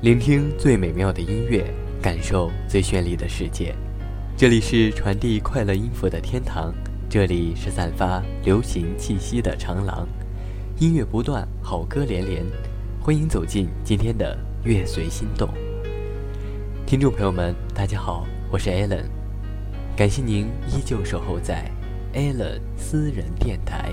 聆听最美妙的音乐，感受最绚丽的世界。这里是传递快乐音符的天堂，这里是散发流行气息的长廊。音乐不断，好歌连连，欢迎走进今天的乐随心动。听众朋友们，大家好，我是 Allen，感谢您依旧守候在 Allen 私人电台。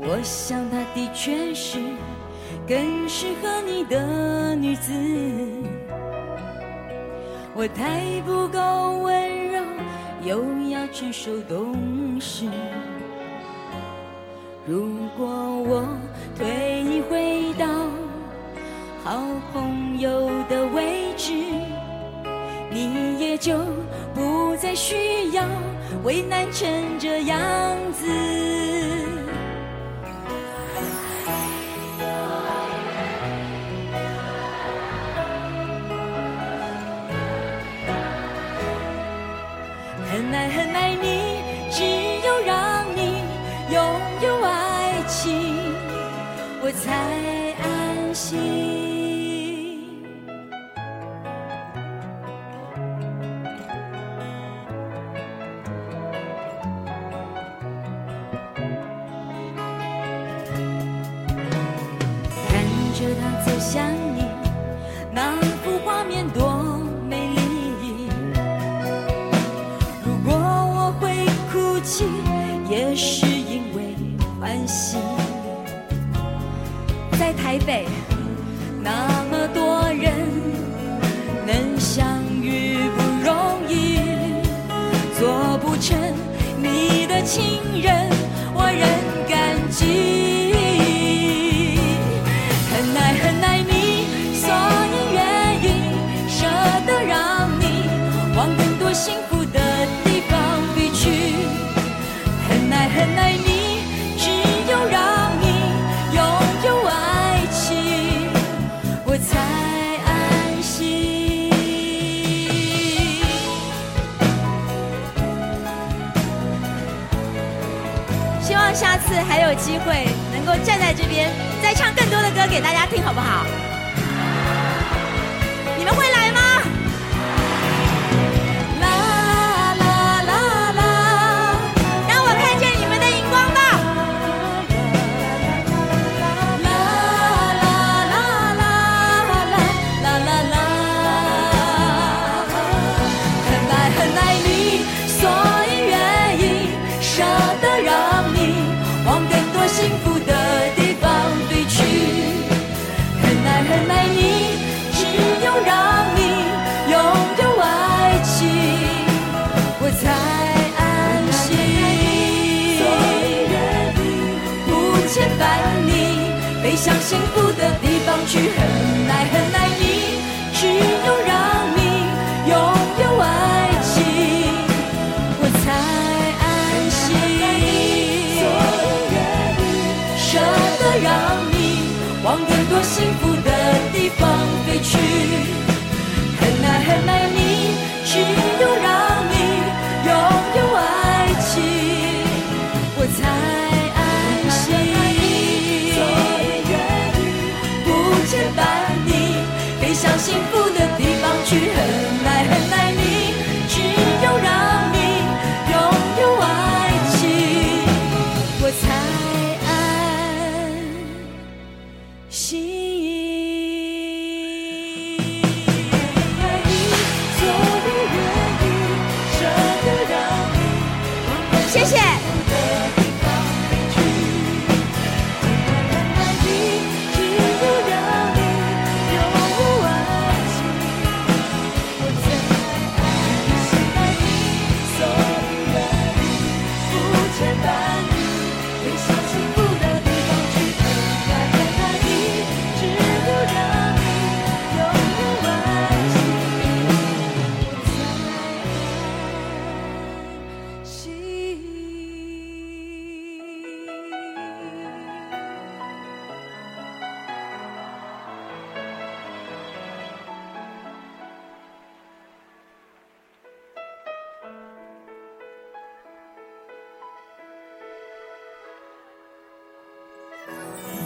我想她的确是更适合你的女子。我太不够温柔，又要成熟懂事。如果我退回到好朋友的位置，你也就不再需要为难成这样子。爱很爱你，只有让你拥有爱情，我才安心。看着他走向也是因为欢喜。在台北，那么多人能相遇不容易，做不成你的情人，我仍感激。很爱很爱希望下次还有机会能够站在这边，再唱更多的歌给大家听，好不好？飞向幸福的地方去。很爱很幸福的地方，去很爱很爱你。只有让你拥有爱情，我才安心。所以愿意舍得让你。谢谢。Yeah.